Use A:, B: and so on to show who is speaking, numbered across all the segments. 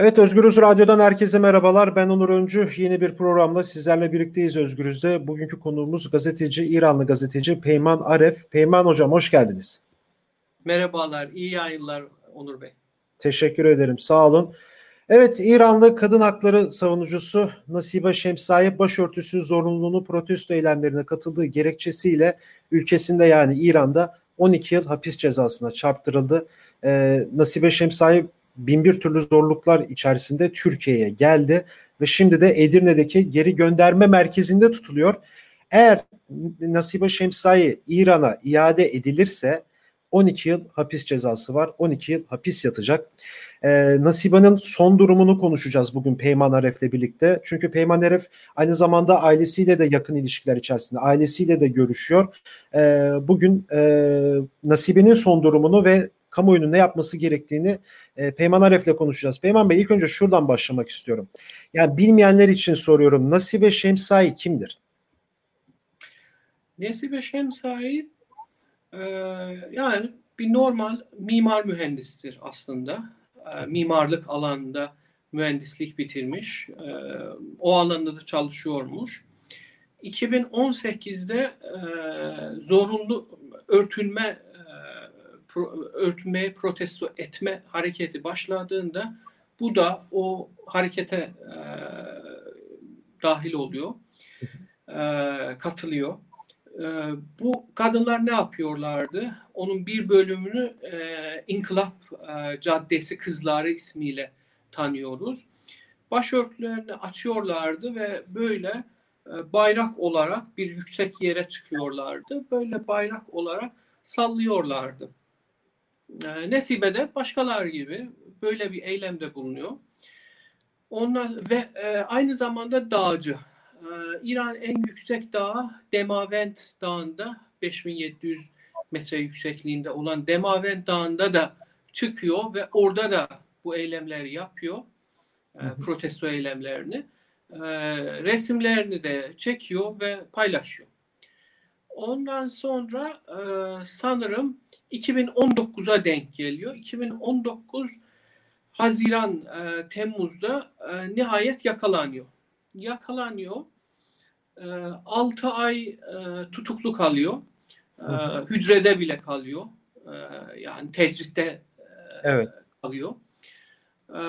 A: Evet Özgürüz Radyo'dan herkese merhabalar. Ben Onur Öncü. Yeni bir programla sizlerle birlikteyiz Özgürüz'de. Bugünkü konuğumuz gazeteci, İranlı gazeteci Peyman Aref. Peyman Hocam hoş geldiniz.
B: Merhabalar, iyi yayınlar Onur Bey.
A: Teşekkür ederim, sağ olun. Evet, İranlı kadın hakları savunucusu Nasibe Şemsai başörtüsü zorunluluğunu protesto eylemlerine katıldığı gerekçesiyle ülkesinde yani İran'da 12 yıl hapis cezasına çarptırıldı. Ee, Nasibe Şemsai binbir türlü zorluklar içerisinde Türkiye'ye geldi ve şimdi de Edirne'deki geri gönderme merkezinde tutuluyor. Eğer Nasibe Şemsai İran'a iade edilirse 12 yıl hapis cezası var. 12 yıl hapis yatacak. Ee, Nasibe'nin son durumunu konuşacağız bugün Peyman Aref'le birlikte. Çünkü Peyman Aref aynı zamanda ailesiyle de yakın ilişkiler içerisinde. Ailesiyle de görüşüyor. Ee, bugün e, Nasibe'nin son durumunu ve kamuoyunun ne yapması gerektiğini e, Peyman Aref'le konuşacağız. Peyman Bey ilk önce şuradan başlamak istiyorum. Yani bilmeyenler için soruyorum. Nasibe Şemsai kimdir?
B: Nasibe Şemsai e, yani bir normal mimar mühendistir aslında. E, mimarlık alanında mühendislik bitirmiş. E, o alanda da çalışıyormuş. 2018'de e, zorunlu örtünme pro, örtünmeye protesto etme hareketi başladığında bu da o harekete e, dahil oluyor, e, katılıyor. E, bu kadınlar ne yapıyorlardı? Onun bir bölümünü e, İnkılap e, Caddesi Kızları ismiyle tanıyoruz. Başörtülerini açıyorlardı ve böyle e, bayrak olarak bir yüksek yere çıkıyorlardı. Böyle bayrak olarak sallıyorlardı. E, Nesibe de başkalar gibi böyle bir eylemde bulunuyor. Onlar ve e, aynı zamanda dağcı. E, İran en yüksek dağı Demavent Dağı'nda 5700 metre yüksekliğinde olan Demavent Dağı'nda da çıkıyor ve orada da bu eylemleri yapıyor. E, protesto eylemlerini. E, resimlerini de çekiyor ve paylaşıyor. Ondan sonra e, sanırım 2019'a denk geliyor. 2019 Haziran, e, Temmuz'da e, nihayet yakalanıyor. Yakalanıyor. E, 6 ay e, tutuklu kalıyor. E, hücrede bile kalıyor. E, yani tecritte e, evet. kalıyor. E,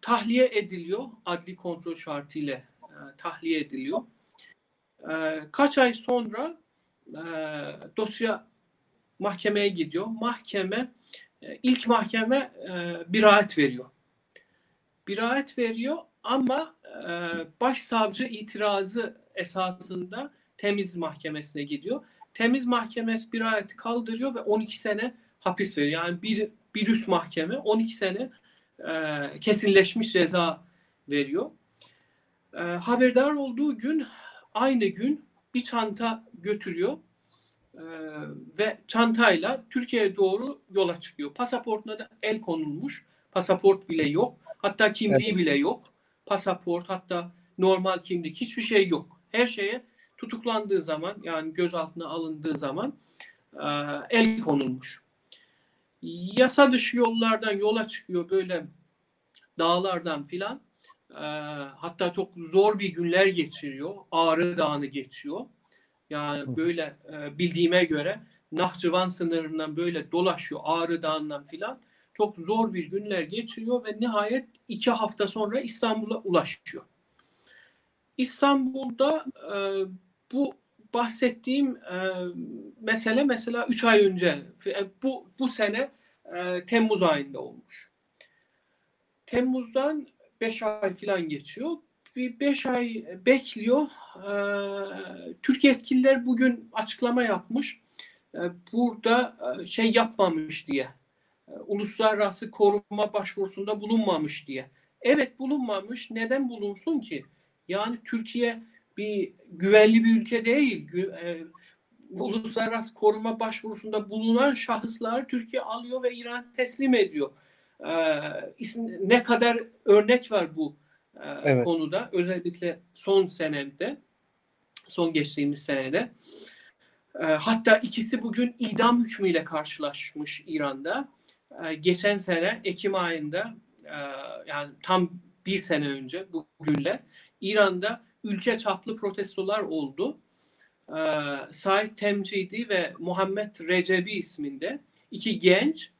B: tahliye ediliyor. Adli kontrol şartıyla e, tahliye ediliyor. E, kaç ay sonra e, dosya mahkemeye gidiyor. Mahkeme e, ilk mahkeme e, veriyor. Biraat veriyor ama e, başsavcı itirazı esasında temiz mahkemesine gidiyor. Temiz mahkemesi biraati kaldırıyor ve 12 sene hapis veriyor. Yani bir, bir üst mahkeme 12 sene e, kesinleşmiş ceza veriyor. E, haberdar olduğu gün aynı gün bir çanta götürüyor e, ve çantayla Türkiye'ye doğru yola çıkıyor. Pasaportuna da el konulmuş. Pasaport bile yok. Hatta kimliği evet. bile yok. Pasaport hatta normal kimlik hiçbir şey yok. Her şeye tutuklandığı zaman yani gözaltına alındığı zaman e, el konulmuş. Yasa dışı yollardan yola çıkıyor böyle dağlardan filan. E, hatta çok zor bir günler geçiriyor. Ağrı Dağı'nı geçiyor. Yani böyle e, bildiğime göre Nahçıvan sınırından böyle dolaşıyor Ağrı Dağı'ndan filan. Çok zor bir günler geçiriyor ve nihayet iki hafta sonra İstanbul'a ulaşıyor. İstanbul'da e, bu bahsettiğim e, mesele mesela üç ay önce e, bu bu sene e, Temmuz ayında olmuş. Temmuz'dan beş ay falan geçiyor bir beş ay bekliyor. Ee, Türk yetkililer bugün açıklama yapmış. Ee, burada e, şey yapmamış diye. Ee, uluslararası koruma başvurusunda bulunmamış diye. Evet bulunmamış. Neden bulunsun ki? Yani Türkiye bir güvenli bir ülke değil. E, uluslararası koruma başvurusunda bulunan şahıslar Türkiye alıyor ve İran teslim ediyor. Ne kadar örnek var bu e, evet. konuda. Özellikle son senemde, son geçtiğimiz senede. E, hatta ikisi bugün idam hükmüyle karşılaşmış İran'da. E, geçen sene Ekim ayında e, yani tam bir sene önce bugünler İran'da ülke çaplı protestolar oldu. Said Temcidi ve Muhammed Recebi isminde iki genç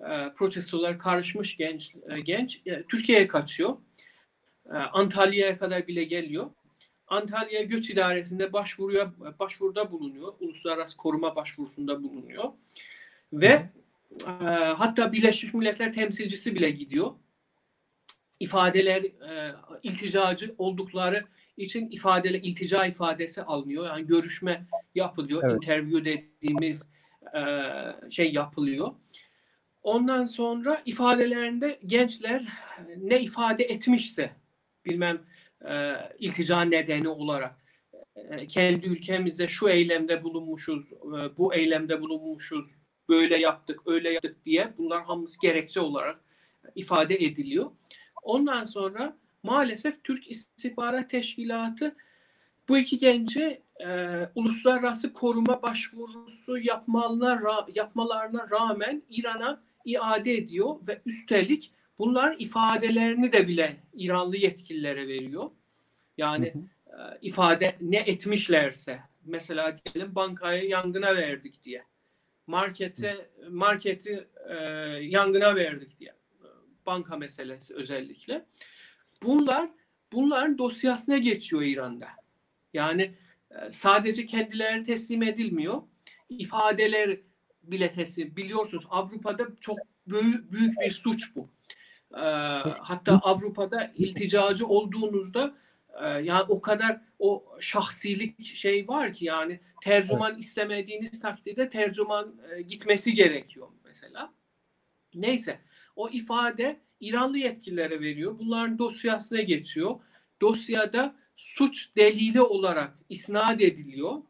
B: e, protestolar karışmış genç e, genç e, Türkiye'ye kaçıyor. E, Antalya'ya kadar bile geliyor. Antalya Göç İdaresi'nde başvuruya başvuruda bulunuyor. Uluslararası koruma başvurusunda bulunuyor. Ve e, hatta Birleşmiş Milletler temsilcisi bile gidiyor. İfadeler e, ilticacı oldukları için ifadeli iltica ifadesi alınıyor. Yani görüşme yapılıyor. Evet. Interview dediğimiz e, şey yapılıyor. Ondan sonra ifadelerinde gençler ne ifade etmişse bilmem e, iltica nedeni olarak e, kendi ülkemizde şu eylemde bulunmuşuz, e, bu eylemde bulunmuşuz, böyle yaptık, öyle yaptık diye bunlar hamısı gerekçe olarak ifade ediliyor. Ondan sonra maalesef Türk İstihbarat Teşkilatı bu iki genci e, uluslararası koruma başvurusu yapmalarına, yapmalarına rağmen İran'a iade ediyor ve üstelik bunlar ifadelerini de bile İranlı yetkililere veriyor. Yani hı hı. E, ifade ne etmişlerse mesela diyelim bankaya yangına verdik diye markete marketi e, yangına verdik diye banka meselesi özellikle bunlar bunların dosyasına geçiyor İran'da. Yani e, sadece kendileri teslim edilmiyor. ifadeler bile teslim. Biliyorsunuz Avrupa'da çok büyük, büyük bir suç bu. E, hatta Avrupa'da ilticacı olduğunuzda e, yani o kadar o şahsilik şey var ki yani tercüman evet. istemediğiniz takdirde tercüman e, gitmesi gerekiyor mesela. Neyse o ifade İranlı yetkililere veriyor. Bunların dosyasına geçiyor. Dosyada suç delili olarak isnat ediliyor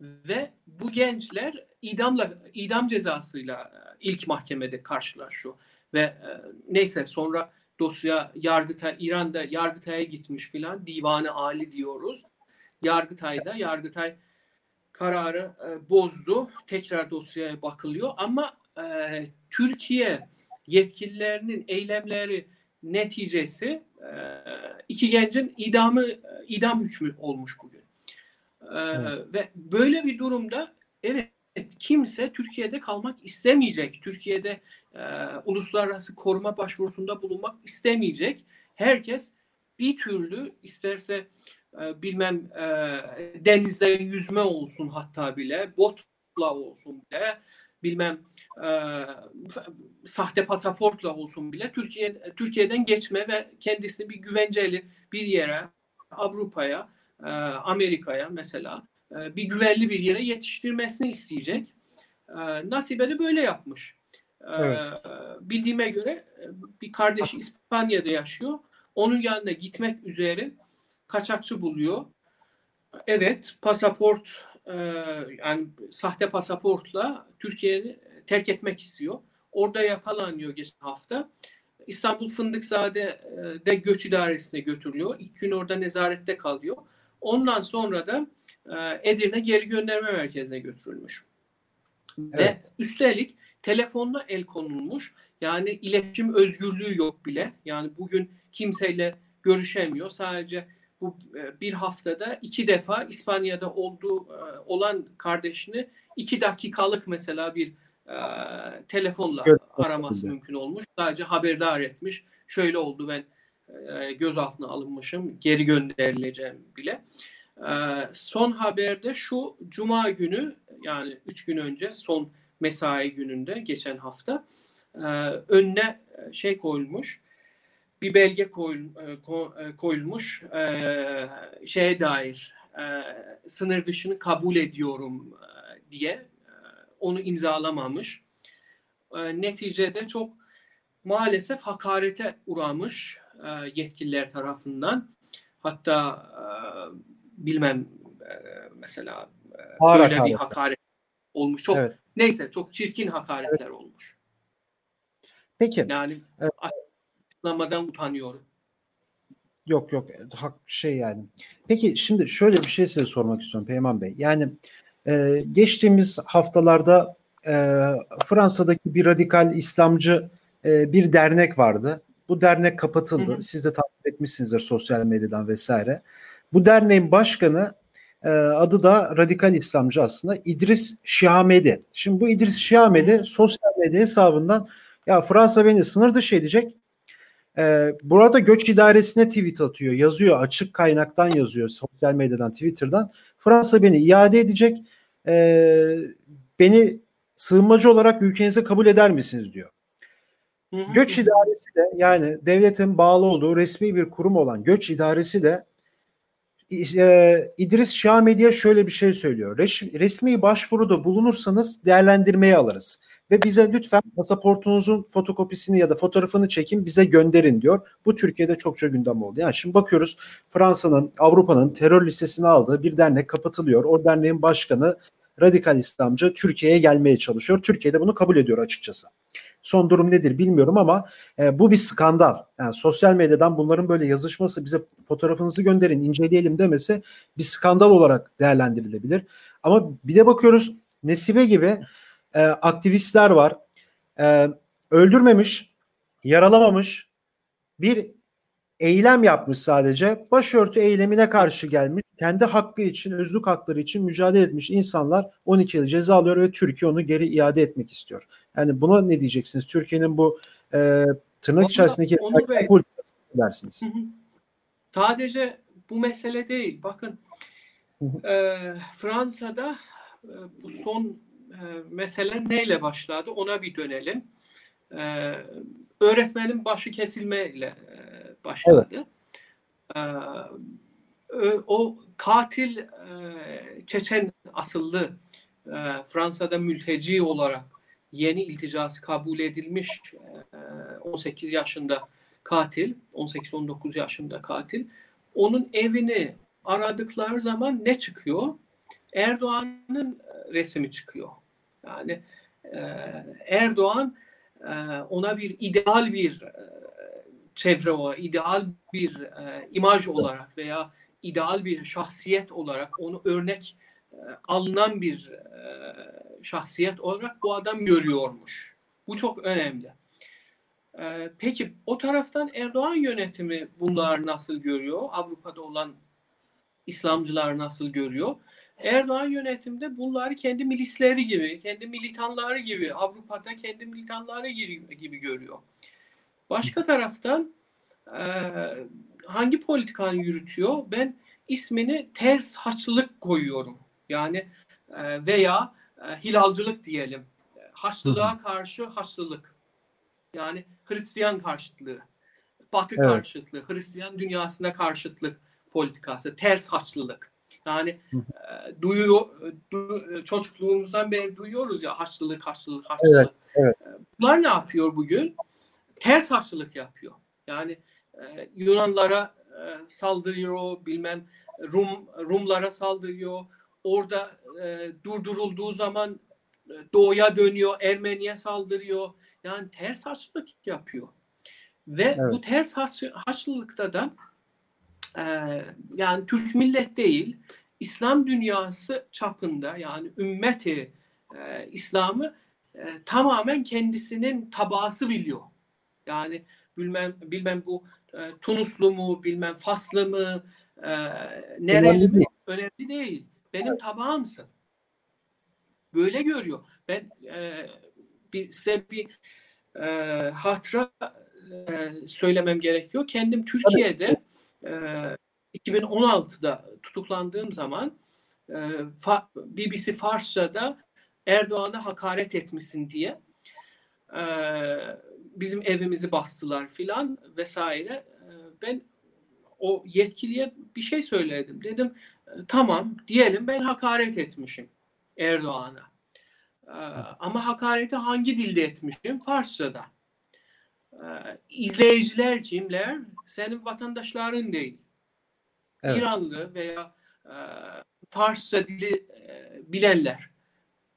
B: ve bu gençler idamla idam cezasıyla e, ilk mahkemede karşılaşıyor ve e, neyse sonra dosya Yargıtay İran'da Yargıtay'a gitmiş filan divanı ali diyoruz. Yargıtay'da Yargıtay kararı e, bozdu. Tekrar dosyaya bakılıyor ama e, Türkiye yetkililerinin eylemleri neticesi e, iki gencin idamı idam hükmü olmuş bugün. Evet. Ve böyle bir durumda evet kimse Türkiye'de kalmak istemeyecek. Türkiye'de e, uluslararası koruma başvurusunda bulunmak istemeyecek. Herkes bir türlü isterse e, bilmem e, denizde yüzme olsun hatta bile botla olsun bile bilmem e, sahte pasaportla olsun bile Türkiye Türkiye'den geçme ve kendisini bir güvenceli bir yere Avrupa'ya e, Amerika'ya mesela e, bir güvenli bir yere yetiştirmesini isteyecek. E, Nasibe de böyle yapmış. E, evet. Bildiğime göre bir kardeşi İspanya'da yaşıyor. Onun yanına gitmek üzere kaçakçı buluyor. Evet, pasaport yani sahte pasaportla Türkiye'yi terk etmek istiyor. Orada yakalanıyor geçen hafta. İstanbul Fındıkzade'de göç idaresine götürülüyor. İlk gün orada nezarette kalıyor. Ondan sonra da e, Edirne geri gönderme merkezine götürülmüş. Evet. Ve üstelik telefonla el konulmuş. Yani iletişim özgürlüğü yok bile. Yani bugün kimseyle görüşemiyor. Sadece bu e, bir haftada iki defa İspanya'da olduğu e, olan kardeşini iki dakikalık mesela bir e, telefonla evet. araması mümkün olmuş. Sadece haberdar etmiş. Şöyle oldu ben e, gözaltına alınmışım. Geri gönderileceğim bile. Ee, son haberde şu Cuma günü yani üç gün önce son mesai gününde geçen hafta e, önüne e, şey koyulmuş bir belge e, koyulmuş şeye dair sınır dışını kabul ediyorum diye onu imzalamamış. Neticede çok maalesef hakarete uğramış yetkililer tarafından. Hatta bilmem e, mesela e, Ağır böyle hakaret. bir hakaret olmuş. Çok evet. neyse çok çirkin hakaretler evet. olmuş.
A: Peki.
B: Yani evet. açıklamadan utanıyorum.
A: Yok yok hak şey yani. Peki şimdi şöyle bir şey size sormak istiyorum Peyman Bey. Yani e, geçtiğimiz haftalarda e, Fransa'daki bir radikal İslamcı e, bir dernek vardı. Bu dernek kapatıldı. Hı hı. Siz de takip etmişsinizdir sosyal medyadan vesaire. Bu derneğin başkanı e, adı da radikal İslamcı aslında İdris Şihamedi. Şimdi bu İdris Şihamedi sosyal medya hesabından ya Fransa beni sınır dışı edecek. Ee, burada göç idaresine tweet atıyor. Yazıyor açık kaynaktan yazıyor sosyal medyadan Twitter'dan. Fransa beni iade edecek. Ee, beni sığınmacı olarak ülkenize kabul eder misiniz diyor. Göç idaresi de yani devletin bağlı olduğu resmi bir kurum olan göç idaresi de e, İdris Şamedi'ye şöyle bir şey söylüyor. Res, resmi başvuruda bulunursanız değerlendirmeye alırız ve bize lütfen pasaportunuzun fotokopisini ya da fotoğrafını çekin bize gönderin diyor. Bu Türkiye'de çokça gündem oldu. Yani şimdi bakıyoruz Fransa'nın, Avrupa'nın terör listesine aldığı bir dernek kapatılıyor. O derneğin başkanı radikal İslamcı Türkiye'ye gelmeye çalışıyor. Türkiye de bunu kabul ediyor açıkçası. Son durum nedir bilmiyorum ama e, bu bir skandal. Yani sosyal medyadan bunların böyle yazışması bize fotoğrafınızı gönderin inceleyelim demesi bir skandal olarak değerlendirilebilir. Ama bir de bakıyoruz Nesibe gibi e, aktivistler var. E, öldürmemiş, yaralamamış bir eylem yapmış sadece. Başörtü eylemine karşı gelmiş. Kendi hakkı için, özlük hakları için mücadele etmiş insanlar 12 yıl ceza alıyor ve Türkiye onu geri iade etmek istiyor. Yani buna ne diyeceksiniz? Türkiye'nin bu e, tırnak onu, içerisindeki politikası dersiniz.
B: Sadece bu mesele değil. Bakın e, Fransa'da e, bu son e, mesele neyle başladı? Ona bir dönelim. E, öğretmenin başı kesilmeyle e, başladı. Evet. E, o katil e, Çeçen asıllı e, Fransa'da mülteci olarak yeni ilticası kabul edilmiş e, 18 yaşında katil, 18-19 yaşında katil. Onun evini aradıkları zaman ne çıkıyor? Erdoğan'ın resmi çıkıyor. Yani e, Erdoğan e, ona bir ideal bir e, çevre o ideal bir e, imaj olarak veya ideal bir şahsiyet olarak onu örnek e, alınan bir e, şahsiyet olarak bu adam görüyormuş. Bu çok önemli. E, peki o taraftan Erdoğan yönetimi bunlar nasıl görüyor? Avrupa'da olan İslamcılar nasıl görüyor? Erdoğan yönetimde bunları kendi milisleri gibi, kendi militanları gibi, Avrupa'da kendi militanları gibi görüyor. Başka taraftan e, hangi politikanı yürütüyor? Ben ismini ters haçlılık koyuyorum. Yani e, veya e, hilalcılık diyelim. Haçlılığa karşı haçlılık. Yani Hristiyan karşıtlığı. Batı evet. karşıtlığı, Hristiyan dünyasına karşıtlık politikası, ters haçlılık. Yani e, duyuyor, du, çocukluğumuzdan beri duyuyoruz ya haçlılık, haçlılık, haçlılık. Evet, evet. E, bunlar ne yapıyor bugün? Ters haçlılık yapıyor. Yani e, Yunanlara e, saldırıyor, bilmem Rum Rumlara saldırıyor. Orada e, durdurulduğu zaman e, doğuya dönüyor, Ermeniye saldırıyor. Yani ters haçlılık yapıyor. Ve evet. bu ters haç, haçlılıkta da e, yani Türk millet değil, İslam dünyası çapında yani ümmeti e, İslam'ı e, tamamen kendisinin tabası biliyor. Yani bilmem bilmem bu e, Tunuslu mu, bilmem Faslı mı, e, nereli mi önemli değil. Benim tabağımsın. Böyle görüyor. Ben e, bir, size bir e, hatıra e, söylemem gerekiyor. Kendim Türkiye'de e, 2016'da tutuklandığım zaman e, BBC Farsça'da Erdoğan'a hakaret etmişsin diye e, bizim evimizi bastılar filan vesaire. E, ben o yetkiliye bir şey söyledim. Dedim e, tamam diyelim ben hakaret etmişim Erdoğan'a. E, ama hakareti hangi dilde etmişim? Farsça'da. E, izleyiciler kimler? Senin vatandaşların değil. Evet. İranlı veya e, Farsça dili e, bilenler.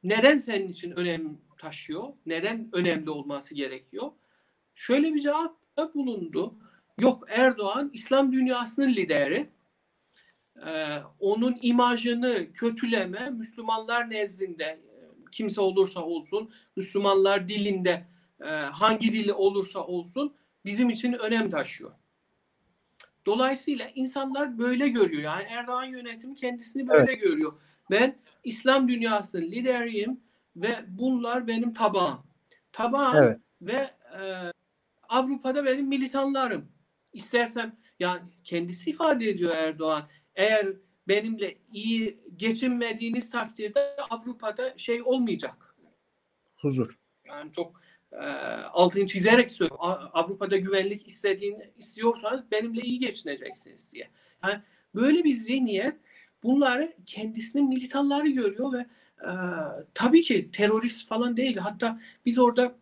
B: Neden senin için önem taşıyor? Neden önemli olması gerekiyor? Şöyle bir cevap da bulundu. Yok Erdoğan İslam dünyasının lideri. Ee, onun imajını kötüleme Müslümanlar nezdinde kimse olursa olsun Müslümanlar dilinde e, hangi dili olursa olsun bizim için önem taşıyor. Dolayısıyla insanlar böyle görüyor. Yani Erdoğan yönetimi kendisini böyle evet. görüyor. Ben İslam dünyasının lideriyim ve bunlar benim tabağım. Tabağım evet. ve e, Avrupa'da benim militanlarım. İstersem yani kendisi ifade ediyor Erdoğan. Eğer benimle iyi geçinmediğiniz takdirde Avrupa'da şey olmayacak.
A: Huzur.
B: Yani çok e, altını çizerek söylüyorum. Avrupa'da güvenlik istediğini istiyorsanız benimle iyi geçineceksiniz diye. Yani böyle bir zihniyet bunları kendisinin militanları görüyor ve e, tabii ki terörist falan değil. Hatta biz orada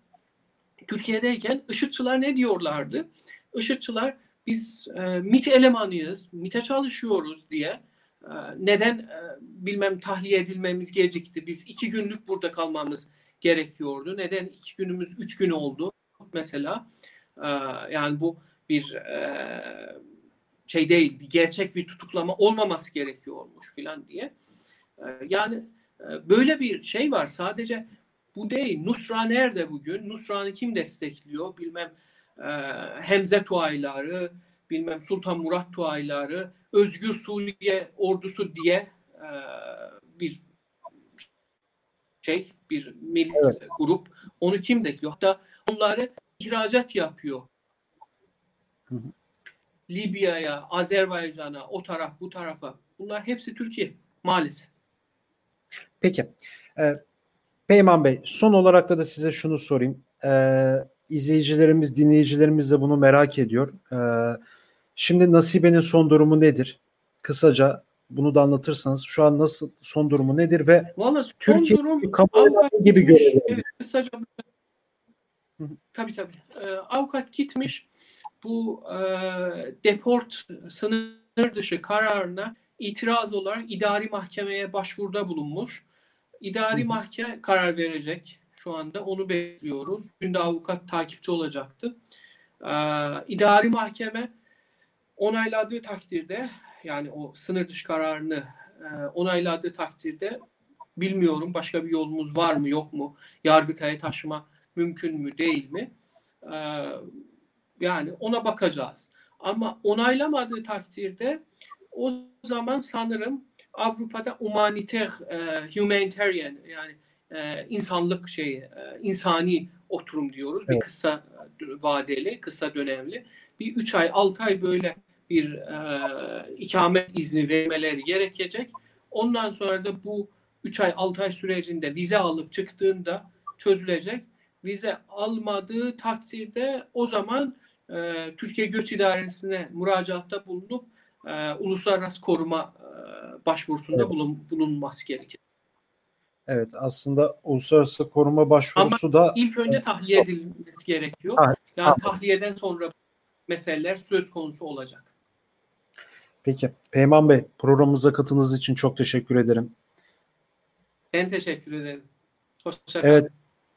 B: Türkiye'deyken IŞİD'çiler ne diyorlardı? IŞİD'çiler biz e, MIT elemanıyız, MIT'e çalışıyoruz diye e, neden e, bilmem tahliye edilmemiz gecikti. Biz iki günlük burada kalmamız gerekiyordu. Neden iki günümüz üç gün oldu mesela. E, yani bu bir e, şey değil, bir gerçek bir tutuklama olmaması gerekiyormuş filan diye. E, yani e, böyle bir şey var. Sadece bu değil. Nusra nerede bugün? Nusra'nı kim destekliyor? Bilmem e, Hemze Tuayları, bilmem Sultan Murat Tuayları, Özgür Suriye ordusu diye e, bir şey, bir milli evet. grup. Onu kim destekliyor? Hatta onları ihracat yapıyor. Hı hı. Libya'ya, Azerbaycan'a, o taraf, bu tarafa. Bunlar hepsi Türkiye maalesef.
A: Peki. Ee, Peyman Bey, son olarak da, da size şunu sorayım. Ee, izleyicilerimiz, dinleyicilerimiz de bunu merak ediyor. Ee, şimdi Nasibe'nin son durumu nedir? Kısaca bunu da anlatırsanız şu an nasıl son durumu nedir ve
B: Vallahi Türkiye durum, gibi görüyor. Evet, kısaca tabii tabii. Ee, avukat gitmiş bu e, deport sınır dışı kararına itiraz olarak idari mahkemeye başvuruda bulunmuş. İdari mahkeme karar verecek şu anda. Onu bekliyoruz. Dün de avukat takipçi olacaktı. Ee, idari mahkeme onayladığı takdirde yani o sınır dışı kararını e, onayladığı takdirde bilmiyorum başka bir yolumuz var mı yok mu? Yargıtay'a taşıma mümkün mü değil mi? Ee, yani ona bakacağız. Ama onaylamadığı takdirde o zaman sanırım Avrupa'da humaniter, e, humanitarian yani e, insanlık şey, e, insani oturum diyoruz. Evet. Bir kısa vadeli, kısa dönemli. Bir üç ay, altı ay böyle bir e, ikamet izni vermeleri gerekecek. Ondan sonra da bu üç ay, altı ay sürecinde vize alıp çıktığında çözülecek. Vize almadığı takdirde o zaman e, Türkiye Göç İdaresi'ne müracaatta bulunup e, uluslararası koruma e, başvurusunda evet. bulun, bulunması gerekir.
A: Evet aslında uluslararası koruma başvurusu
B: Ama
A: da
B: ilk önce tahliye edilmesi gerekiyor. Ha, yani ha. tahliyeden sonra meseleler söz konusu olacak.
A: Peki. Peyman Bey programımıza katıldığınız için çok teşekkür ederim.
B: Ben teşekkür ederim.
A: Hoşçakalın. Evet.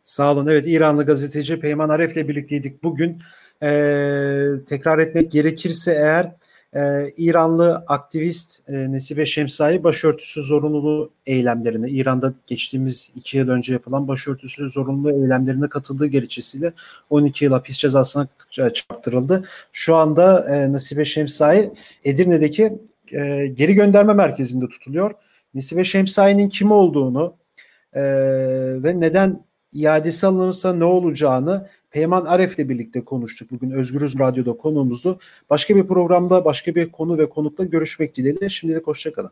A: Sağ olun. Evet İranlı gazeteci Peyman Aref'le birlikteydik bugün. Ee, tekrar etmek gerekirse eğer e, İranlı aktivist e, Nesibe Şemsai başörtüsü zorunluluğu eylemlerine, İran'da geçtiğimiz iki yıl önce yapılan başörtüsü zorunluluğu eylemlerine katıldığı gerekçesiyle 12 yıl hapis cezasına çarptırıldı. Şu anda e, Nesibe Şemsai Edirne'deki e, geri gönderme merkezinde tutuluyor. Nesibe Şemsai'nin kim olduğunu e, ve neden iadesi alınırsa ne olacağını Peyman Aref'le birlikte konuştuk. Bugün Özgürüz Radyo'da konuğumuzdu. Başka bir programda başka bir konu ve konukla görüşmek dileğiyle. Şimdilik hoşçakalın.